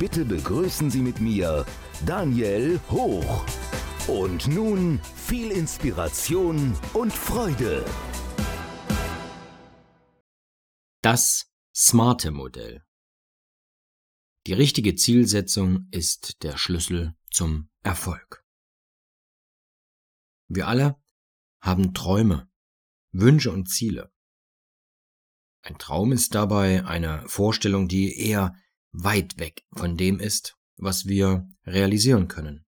bitte begrüßen Sie mit mir Daniel Hoch. Und nun viel Inspiration und Freude. Das smarte Modell. Die richtige Zielsetzung ist der Schlüssel zum Erfolg. Wir alle haben Träume, Wünsche und Ziele. Ein Traum ist dabei eine Vorstellung, die eher weit weg von dem ist, was wir realisieren können.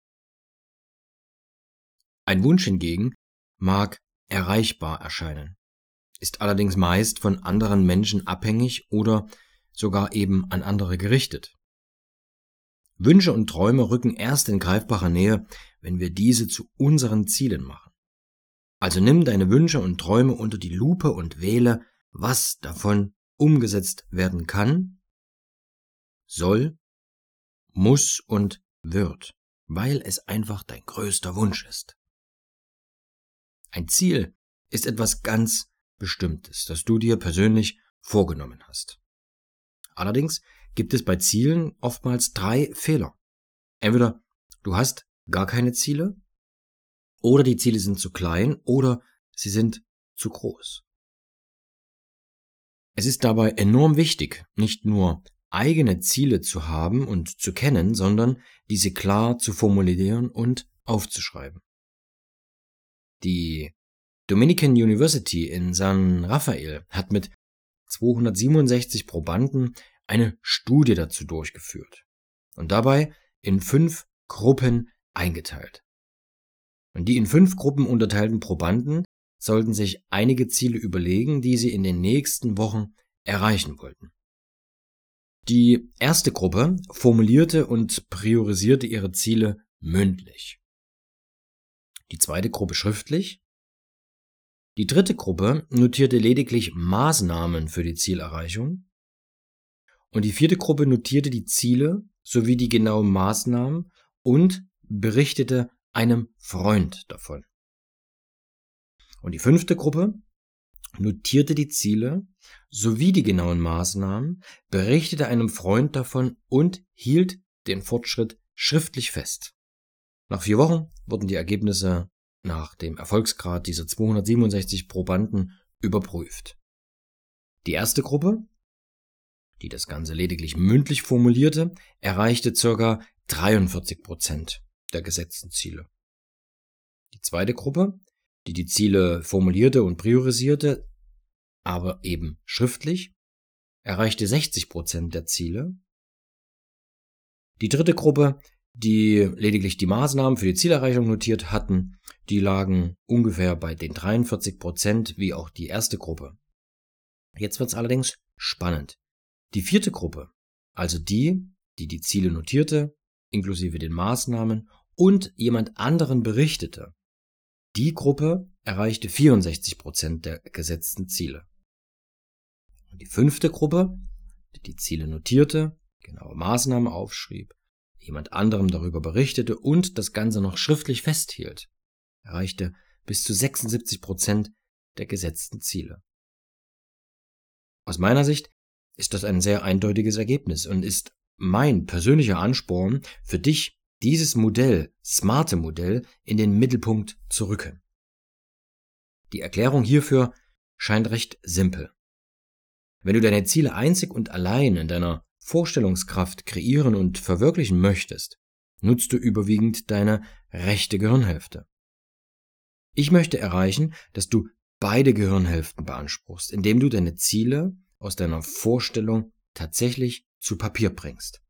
Ein Wunsch hingegen mag erreichbar erscheinen, ist allerdings meist von anderen Menschen abhängig oder sogar eben an andere gerichtet. Wünsche und Träume rücken erst in greifbarer Nähe, wenn wir diese zu unseren Zielen machen. Also nimm deine Wünsche und Träume unter die Lupe und wähle, was davon umgesetzt werden kann, soll, muss und wird, weil es einfach dein größter Wunsch ist. Ein Ziel ist etwas ganz Bestimmtes, das du dir persönlich vorgenommen hast. Allerdings gibt es bei Zielen oftmals drei Fehler. Entweder du hast gar keine Ziele, oder die Ziele sind zu klein, oder sie sind zu groß. Es ist dabei enorm wichtig, nicht nur eigene Ziele zu haben und zu kennen, sondern diese klar zu formulieren und aufzuschreiben. Die Dominican University in San Rafael hat mit 267 Probanden eine Studie dazu durchgeführt und dabei in fünf Gruppen eingeteilt. Und die in fünf Gruppen unterteilten Probanden sollten sich einige Ziele überlegen, die sie in den nächsten Wochen erreichen wollten. Die erste Gruppe formulierte und priorisierte ihre Ziele mündlich. Die zweite Gruppe schriftlich. Die dritte Gruppe notierte lediglich Maßnahmen für die Zielerreichung. Und die vierte Gruppe notierte die Ziele sowie die genauen Maßnahmen und berichtete einem Freund davon. Und die fünfte Gruppe notierte die Ziele sowie die genauen Maßnahmen, berichtete einem Freund davon und hielt den Fortschritt schriftlich fest. Nach vier Wochen wurden die Ergebnisse nach dem Erfolgsgrad dieser 267 Probanden überprüft. Die erste Gruppe, die das Ganze lediglich mündlich formulierte, erreichte ca. 43 Prozent der gesetzten Ziele. Die zweite Gruppe, die die Ziele formulierte und priorisierte, aber eben schriftlich, erreichte 60 Prozent der Ziele. Die dritte Gruppe, die lediglich die Maßnahmen für die Zielerreichung notiert hatten, die lagen ungefähr bei den 43 Prozent wie auch die erste Gruppe. Jetzt wird's allerdings spannend. Die vierte Gruppe, also die, die die Ziele notierte, inklusive den Maßnahmen und jemand anderen berichtete, die Gruppe erreichte 64 Prozent der gesetzten Ziele. Und die fünfte Gruppe, die die Ziele notierte, genaue Maßnahmen aufschrieb, jemand anderem darüber berichtete und das Ganze noch schriftlich festhielt, erreichte bis zu 76 Prozent der gesetzten Ziele. Aus meiner Sicht ist das ein sehr eindeutiges Ergebnis und ist mein persönlicher Ansporn für dich, dieses Modell, smarte Modell, in den Mittelpunkt zu rücken. Die Erklärung hierfür scheint recht simpel. Wenn du deine Ziele einzig und allein in deiner Vorstellungskraft kreieren und verwirklichen möchtest, nutzt du überwiegend deine rechte Gehirnhälfte. Ich möchte erreichen, dass du beide Gehirnhälften beanspruchst, indem du deine Ziele aus deiner Vorstellung tatsächlich zu Papier bringst.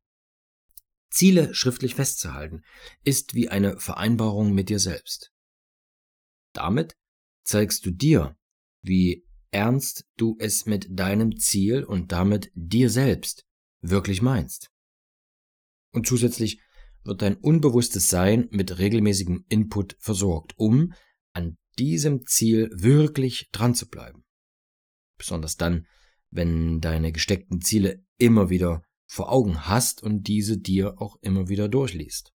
Ziele schriftlich festzuhalten, ist wie eine Vereinbarung mit dir selbst. Damit zeigst du dir, wie ernst du es mit deinem Ziel und damit dir selbst wirklich meinst. Und zusätzlich wird dein unbewusstes Sein mit regelmäßigem Input versorgt, um an diesem Ziel wirklich dran zu bleiben. Besonders dann, wenn deine gesteckten Ziele immer wieder vor Augen hast und diese dir auch immer wieder durchliest.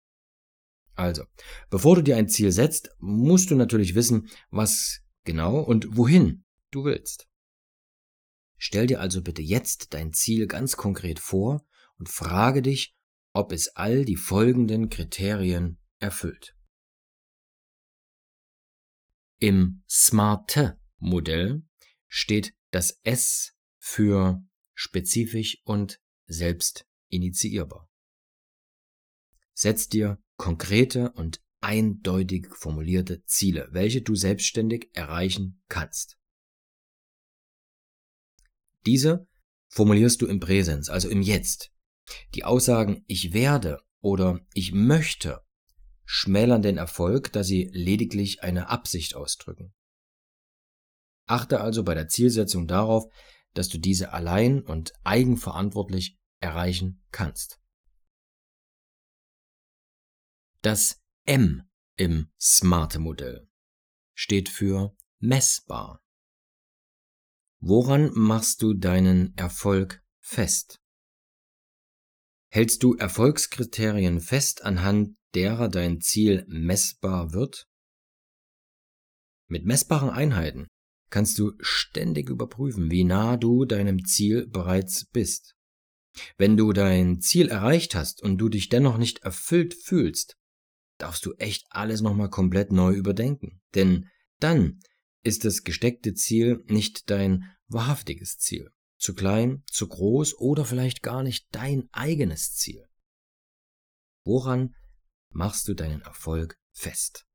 Also, bevor du dir ein Ziel setzt, musst du natürlich wissen, was genau und wohin du willst. Stell dir also bitte jetzt dein Ziel ganz konkret vor und frage dich, ob es all die folgenden Kriterien erfüllt. Im SMART-Modell steht das S für spezifisch und selbst initiierbar. Setz dir konkrete und eindeutig formulierte Ziele, welche du selbstständig erreichen kannst. Diese formulierst du im Präsens, also im Jetzt. Die Aussagen ich werde oder ich möchte schmälern den Erfolg, da sie lediglich eine Absicht ausdrücken. Achte also bei der Zielsetzung darauf, dass du diese allein und eigenverantwortlich erreichen kannst. Das M im SMART-Modell steht für messbar. Woran machst du deinen Erfolg fest? Hältst du Erfolgskriterien fest, anhand derer dein Ziel messbar wird? Mit messbaren Einheiten kannst du ständig überprüfen, wie nah du deinem Ziel bereits bist. Wenn du dein Ziel erreicht hast und du dich dennoch nicht erfüllt fühlst, darfst du echt alles nochmal komplett neu überdenken. Denn dann ist das gesteckte Ziel nicht dein wahrhaftiges Ziel. Zu klein, zu groß oder vielleicht gar nicht dein eigenes Ziel. Woran machst du deinen Erfolg fest?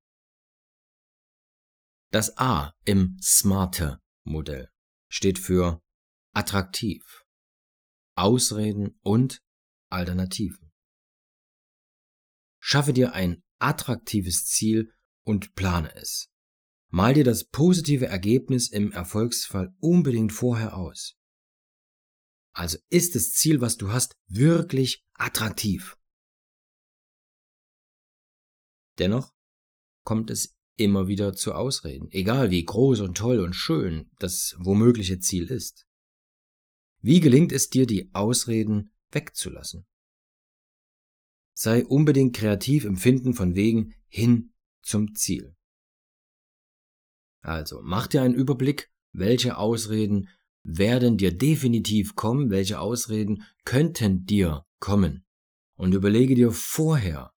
Das A im Smarte Modell steht für attraktiv, Ausreden und Alternativen. Schaffe dir ein attraktives Ziel und plane es. Mal dir das positive Ergebnis im Erfolgsfall unbedingt vorher aus. Also ist das Ziel, was du hast, wirklich attraktiv. Dennoch kommt es immer wieder zu Ausreden, egal wie groß und toll und schön das womögliche Ziel ist. Wie gelingt es dir, die Ausreden wegzulassen? Sei unbedingt kreativ im Finden von Wegen hin zum Ziel. Also mach dir einen Überblick, welche Ausreden werden dir definitiv kommen, welche Ausreden könnten dir kommen. Und überlege dir vorher,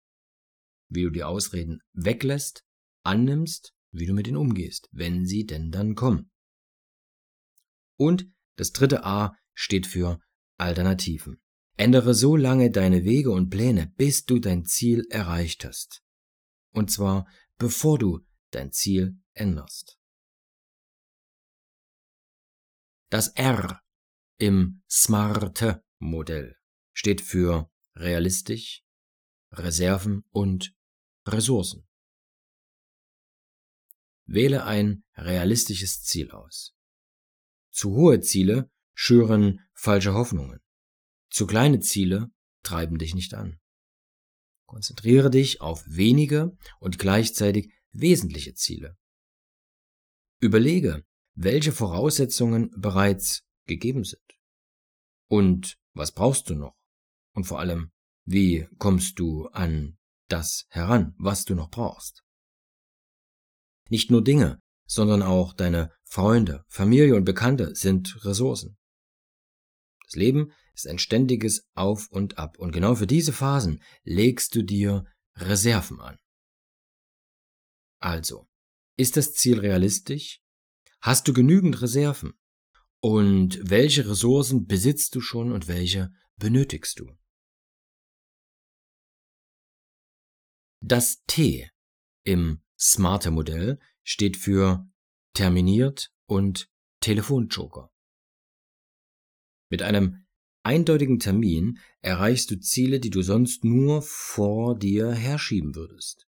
wie du die Ausreden weglässt, annimmst, wie du mit ihnen umgehst, wenn sie denn dann kommen. Und das dritte A steht für Alternativen. Ändere so lange deine Wege und Pläne, bis du dein Ziel erreicht hast. Und zwar bevor du dein Ziel änderst. Das R im SMART-Modell steht für realistisch, Reserven und Ressourcen. Wähle ein realistisches Ziel aus. Zu hohe Ziele schüren falsche Hoffnungen. Zu kleine Ziele treiben dich nicht an. Konzentriere dich auf wenige und gleichzeitig wesentliche Ziele. Überlege, welche Voraussetzungen bereits gegeben sind. Und was brauchst du noch? Und vor allem, wie kommst du an das heran, was du noch brauchst? Nicht nur Dinge, sondern auch deine Freunde, Familie und Bekannte sind Ressourcen. Das Leben ist ein ständiges Auf und Ab und genau für diese Phasen legst du dir Reserven an. Also, ist das Ziel realistisch? Hast du genügend Reserven? Und welche Ressourcen besitzt du schon und welche benötigst du? Das T im Smarter Modell steht für terminiert und Telefonjoker. Mit einem eindeutigen Termin erreichst du Ziele, die du sonst nur vor dir herschieben würdest.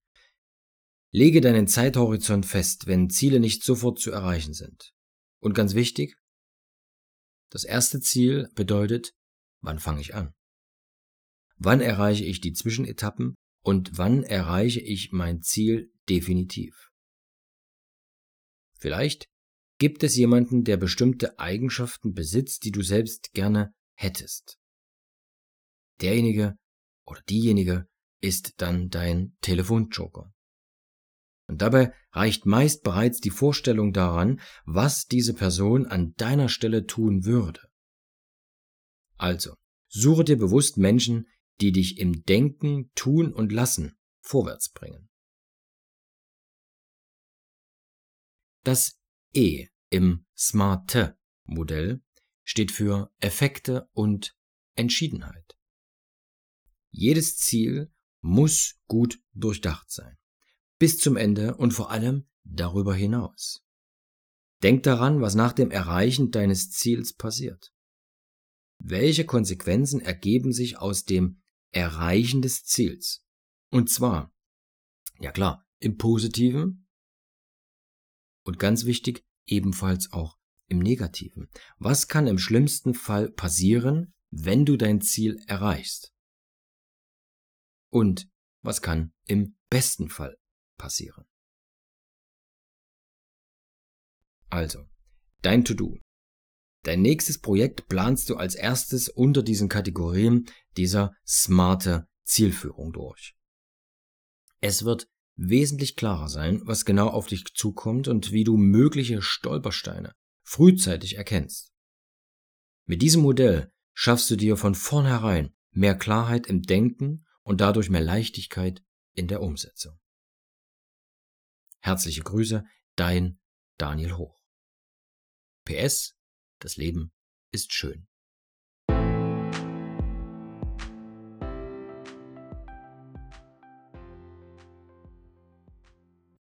Lege deinen Zeithorizont fest, wenn Ziele nicht sofort zu erreichen sind. Und ganz wichtig, das erste Ziel bedeutet, wann fange ich an? Wann erreiche ich die Zwischenetappen und wann erreiche ich mein Ziel definitiv? Vielleicht gibt es jemanden, der bestimmte Eigenschaften besitzt, die du selbst gerne hättest. Derjenige oder diejenige ist dann dein Telefonjoker. Und dabei reicht meist bereits die Vorstellung daran, was diese Person an deiner Stelle tun würde. Also, suche dir bewusst Menschen, die dich im Denken, Tun und Lassen vorwärts bringen. Das E im Smarte Modell steht für Effekte und Entschiedenheit. Jedes Ziel muss gut durchdacht sein. Bis zum Ende und vor allem darüber hinaus. Denk daran, was nach dem Erreichen deines Ziels passiert. Welche Konsequenzen ergeben sich aus dem Erreichen des Ziels? Und zwar, ja klar, im positiven und ganz wichtig, ebenfalls auch im negativen. Was kann im schlimmsten Fall passieren, wenn du dein Ziel erreichst? Und was kann im besten Fall passieren? Also, dein To-Do. Dein nächstes Projekt planst du als erstes unter diesen Kategorien dieser smarte Zielführung durch. Es wird wesentlich klarer sein, was genau auf dich zukommt und wie du mögliche Stolpersteine frühzeitig erkennst. Mit diesem Modell schaffst du dir von vornherein mehr Klarheit im Denken und dadurch mehr Leichtigkeit in der Umsetzung. Herzliche Grüße, dein Daniel Hoch. PS, das Leben ist schön.